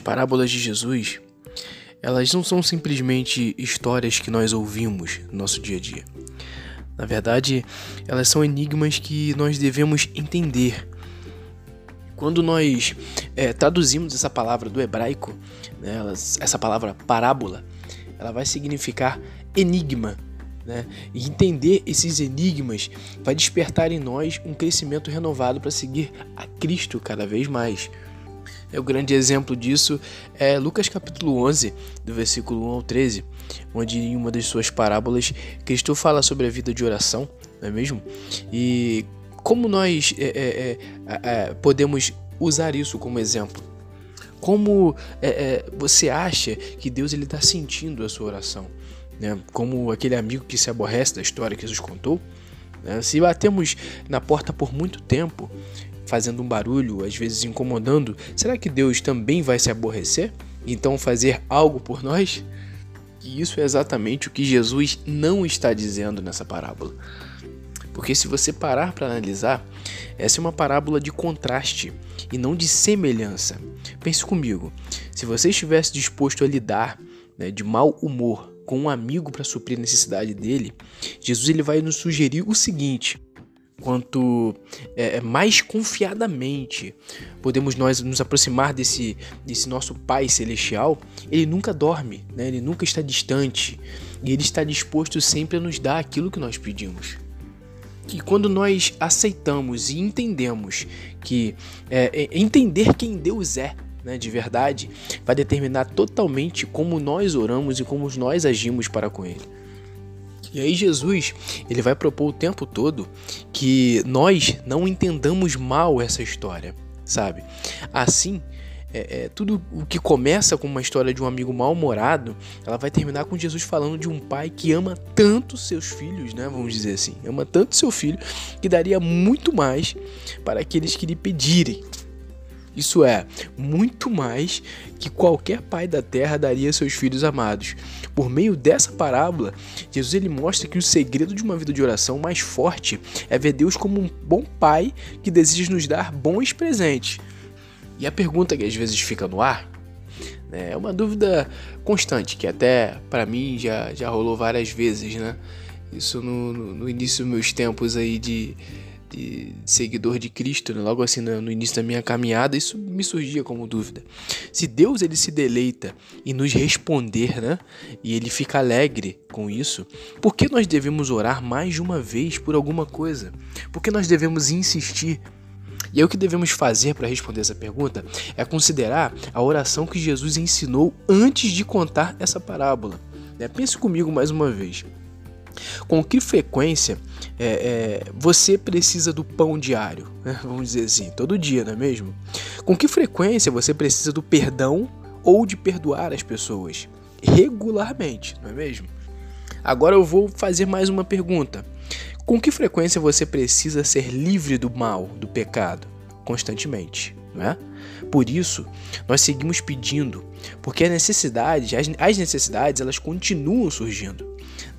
parábolas de Jesus, elas não são simplesmente histórias que nós ouvimos no nosso dia a dia. Na verdade, elas são enigmas que nós devemos entender. Quando nós é, traduzimos essa palavra do hebraico, né, essa palavra parábola, ela vai significar enigma. Né? E entender esses enigmas vai despertar em nós um crescimento renovado para seguir a Cristo cada vez mais. É o grande exemplo disso é Lucas capítulo 11, do versículo 1 ao 13, onde em uma das suas parábolas Cristo fala sobre a vida de oração, não é mesmo? E como nós é, é, é, podemos usar isso como exemplo? Como é, é, você acha que Deus está sentindo a sua oração? Né? Como aquele amigo que se aborrece da história que Jesus contou? Né? Se batemos na porta por muito tempo, fazendo um barulho, às vezes incomodando, será que Deus também vai se aborrecer? Então fazer algo por nós? E isso é exatamente o que Jesus não está dizendo nessa parábola. Porque se você parar para analisar, essa é uma parábola de contraste e não de semelhança. Pense comigo, se você estivesse disposto a lidar né, de mau humor com um amigo para suprir a necessidade dele, Jesus ele vai nos sugerir o seguinte: quanto é, é, mais confiadamente podemos nós nos aproximar desse, desse nosso Pai Celestial, ele nunca dorme, né? ele nunca está distante e ele está disposto sempre a nos dar aquilo que nós pedimos. E quando nós aceitamos e entendemos que é, é, entender quem Deus é né, de verdade vai determinar totalmente como nós oramos e como nós agimos para com Ele. E aí Jesus, ele vai propor o tempo todo que nós não entendamos mal essa história, sabe? Assim, é, é, tudo o que começa com uma história de um amigo mal-humorado, ela vai terminar com Jesus falando de um pai que ama tanto seus filhos, né? Vamos dizer assim, ama tanto seu filho que daria muito mais para aqueles que lhe pedirem. Isso é, muito mais que qualquer pai da terra daria a seus filhos amados. Por meio dessa parábola, Jesus ele mostra que o segredo de uma vida de oração mais forte é ver Deus como um bom pai que deseja nos dar bons presentes. E a pergunta que às vezes fica no ar né, é uma dúvida constante, que até para mim já, já rolou várias vezes, né? Isso no, no, no início dos meus tempos aí de, de seguidor de Cristo, né? logo assim no, início da minha caminhada, isso me surgia como dúvida. Se Deus ele se deleita em nos responder, né? E ele fica alegre com isso, por que nós devemos orar mais de uma vez por alguma coisa? Por que nós devemos insistir? E aí, o que devemos fazer para responder essa pergunta é considerar a oração que Jesus ensinou antes de contar essa parábola. Né? Pense comigo mais uma vez. Com que frequência é, é, você precisa do pão diário? Né? Vamos dizer assim, todo dia, não é mesmo? Com que frequência você precisa do perdão ou de perdoar as pessoas? Regularmente, não é mesmo? Agora eu vou fazer mais uma pergunta. Com que frequência você precisa ser livre do mal, do pecado? Constantemente, não é? Por isso, nós seguimos pedindo, porque a necessidade, as necessidades, elas continuam surgindo.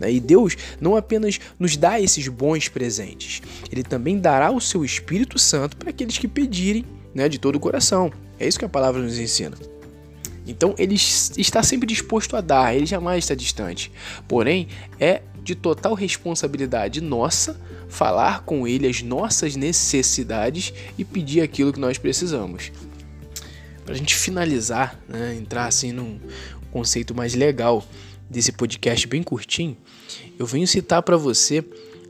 Né? E Deus não apenas nos dá esses bons presentes, Ele também dará o seu Espírito Santo para aqueles que pedirem né, de todo o coração. É isso que a palavra nos ensina. Então ele está sempre disposto a dar, ele jamais está distante. Porém, é de total responsabilidade nossa falar com ele as nossas necessidades e pedir aquilo que nós precisamos. Para a gente finalizar, né, entrar assim num conceito mais legal desse podcast bem curtinho, eu venho citar para você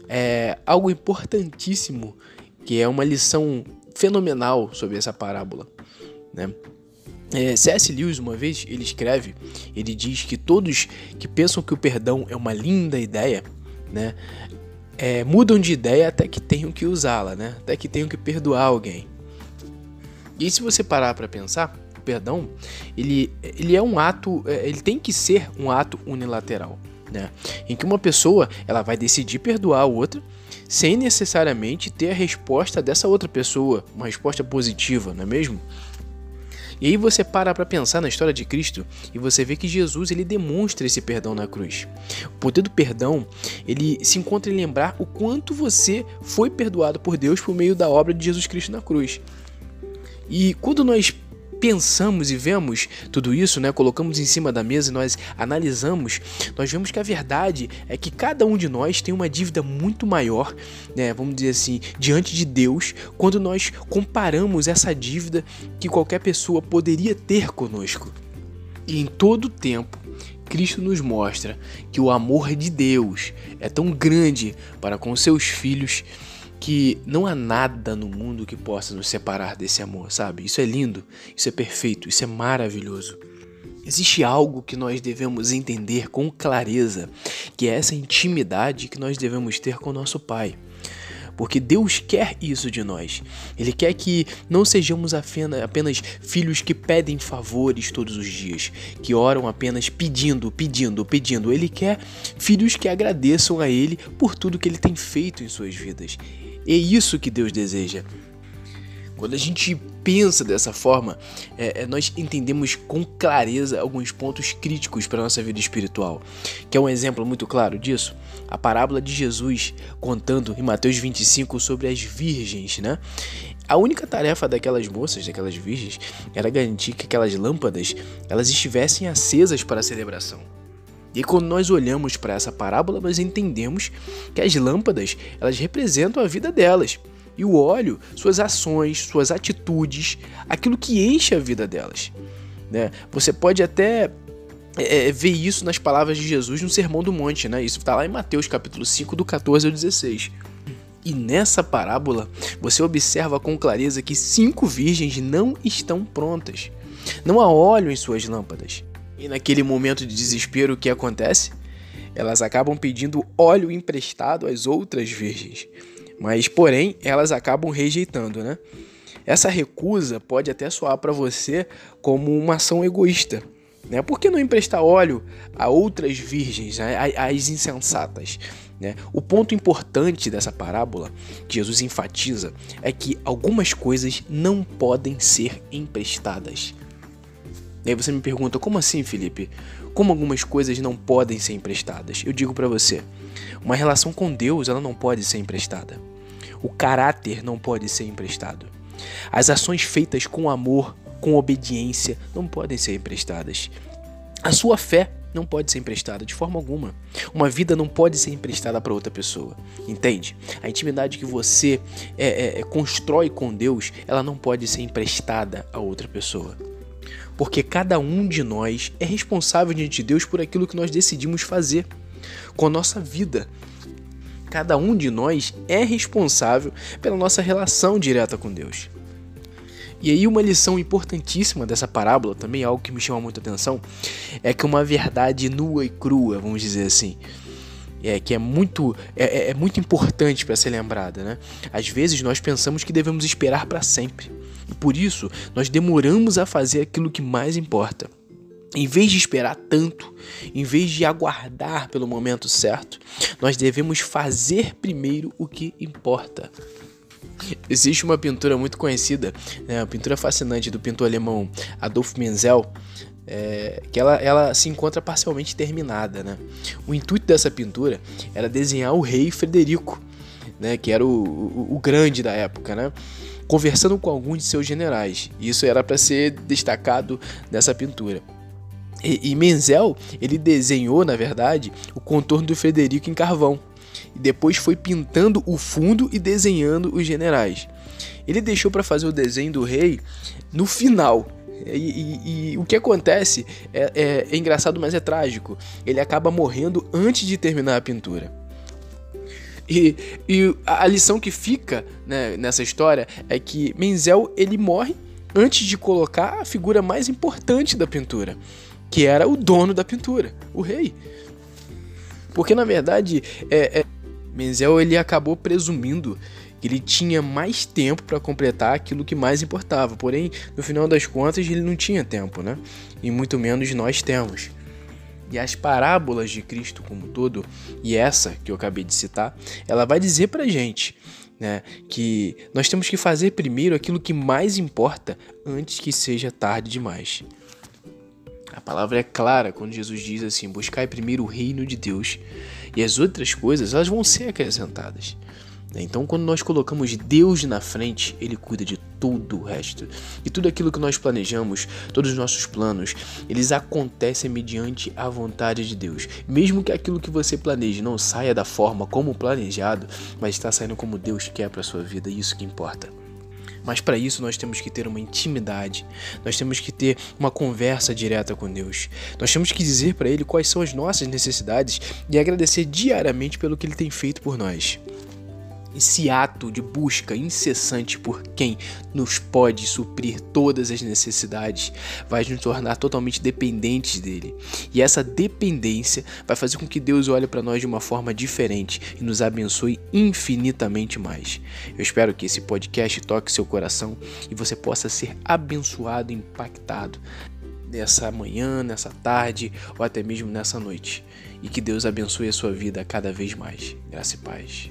é, algo importantíssimo que é uma lição fenomenal sobre essa parábola. Né? É, C.S. Lewis, uma vez, ele escreve, ele diz que todos que pensam que o perdão é uma linda ideia, né, é, mudam de ideia até que tenham que usá-la, né, até que tenham que perdoar alguém. E se você parar para pensar, perdão, ele, ele é um ato, é, ele tem que ser um ato unilateral, né, em que uma pessoa ela vai decidir perdoar a outra sem necessariamente ter a resposta dessa outra pessoa, uma resposta positiva, não é mesmo? E aí você para para pensar na história de Cristo e você vê que Jesus ele demonstra esse perdão na cruz. O poder do perdão, ele se encontra em lembrar o quanto você foi perdoado por Deus por meio da obra de Jesus Cristo na cruz. E quando nós pensamos e vemos tudo isso, né, colocamos em cima da mesa e nós analisamos, nós vemos que a verdade é que cada um de nós tem uma dívida muito maior, né, vamos dizer assim, diante de Deus, quando nós comparamos essa dívida que qualquer pessoa poderia ter conosco. E em todo tempo, Cristo nos mostra que o amor de Deus é tão grande para com seus filhos que não há nada no mundo que possa nos separar desse amor, sabe? Isso é lindo, isso é perfeito, isso é maravilhoso. Existe algo que nós devemos entender com clareza, que é essa intimidade que nós devemos ter com nosso Pai. Porque Deus quer isso de nós. Ele quer que não sejamos apenas filhos que pedem favores todos os dias, que oram apenas pedindo, pedindo, pedindo. Ele quer filhos que agradeçam a Ele por tudo que Ele tem feito em suas vidas. É isso que Deus deseja. Quando a gente pensa dessa forma, é, é, nós entendemos com clareza alguns pontos críticos para a nossa vida espiritual. Que é um exemplo muito claro disso? A parábola de Jesus contando em Mateus 25 sobre as virgens, né? A única tarefa daquelas moças, daquelas virgens, era garantir que aquelas lâmpadas elas estivessem acesas para a celebração. E quando nós olhamos para essa parábola, nós entendemos que as lâmpadas, elas representam a vida delas. E o óleo, suas ações, suas atitudes, aquilo que enche a vida delas. Né? Você pode até é, é ver isso nas palavras de Jesus no Sermão do Monte, né? Isso está lá em Mateus capítulo 5, do 14 ao 16. E nessa parábola, você observa com clareza que cinco virgens não estão prontas. Não há óleo em suas lâmpadas. E naquele momento de desespero, o que acontece? Elas acabam pedindo óleo emprestado às outras virgens. Mas, porém, elas acabam rejeitando, né? Essa recusa pode até soar para você como uma ação egoísta. Né? Por que não emprestar óleo a outras virgens, né? às insensatas? Né? O ponto importante dessa parábola que Jesus enfatiza é que algumas coisas não podem ser emprestadas. E aí você me pergunta, como assim, Felipe? Como algumas coisas não podem ser emprestadas? Eu digo para você, uma relação com Deus, ela não pode ser emprestada. O caráter não pode ser emprestado. As ações feitas com amor, com obediência, não podem ser emprestadas. A sua fé não pode ser emprestada de forma alguma. Uma vida não pode ser emprestada para outra pessoa. Entende? A intimidade que você é, é, é, constrói com Deus, ela não pode ser emprestada a outra pessoa porque cada um de nós é responsável diante de Deus por aquilo que nós decidimos fazer com a nossa vida. Cada um de nós é responsável pela nossa relação direta com Deus. E aí uma lição importantíssima dessa parábola, também algo que me chama muita atenção, é que uma verdade nua e crua, vamos dizer assim, é, que é muito, é, é, é muito importante para ser lembrada. Né? Às vezes nós pensamos que devemos esperar para sempre. E por isso, nós demoramos a fazer aquilo que mais importa. Em vez de esperar tanto, em vez de aguardar pelo momento certo, nós devemos fazer primeiro o que importa. Existe uma pintura muito conhecida, né, uma pintura fascinante do pintor alemão Adolf Menzel, é, que ela, ela se encontra parcialmente terminada. Né? O intuito dessa pintura era desenhar o rei Frederico, né, que era o, o, o grande da época. Né? Conversando com alguns de seus generais. Isso era para ser destacado nessa pintura. E, e, Menzel, ele desenhou, na verdade, o contorno do Frederico em carvão. E depois foi pintando o fundo e desenhando os generais. Ele deixou para fazer o desenho do rei no final. E, e, e o que acontece é, é, é engraçado, mas é trágico. Ele acaba morrendo antes de terminar a pintura. E, e a lição que fica né, nessa história é que Menzel ele morre antes de colocar a figura mais importante da pintura, que era o dono da pintura, o rei. Porque na verdade, é, é, Menzel ele acabou presumindo que ele tinha mais tempo para completar aquilo que mais importava. Porém, no final das contas, ele não tinha tempo, né? E muito menos nós temos. E as parábolas de Cristo como um todo, e essa que eu acabei de citar, ela vai dizer pra gente né, que nós temos que fazer primeiro aquilo que mais importa antes que seja tarde demais. A palavra é clara quando Jesus diz assim: buscai primeiro o reino de Deus e as outras coisas elas vão ser acrescentadas. Então, quando nós colocamos Deus na frente, Ele cuida de tudo o resto. E tudo aquilo que nós planejamos, todos os nossos planos, eles acontecem mediante a vontade de Deus. Mesmo que aquilo que você planeje não saia da forma como planejado, mas está saindo como Deus quer para sua vida, isso que importa. Mas para isso nós temos que ter uma intimidade, nós temos que ter uma conversa direta com Deus. Nós temos que dizer para Ele quais são as nossas necessidades e agradecer diariamente pelo que Ele tem feito por nós esse ato de busca incessante por quem nos pode suprir todas as necessidades vai nos tornar totalmente dependentes dele. E essa dependência vai fazer com que Deus olhe para nós de uma forma diferente e nos abençoe infinitamente mais. Eu espero que esse podcast toque seu coração e você possa ser abençoado, impactado nessa manhã, nessa tarde ou até mesmo nessa noite. E que Deus abençoe a sua vida cada vez mais. Graça e paz.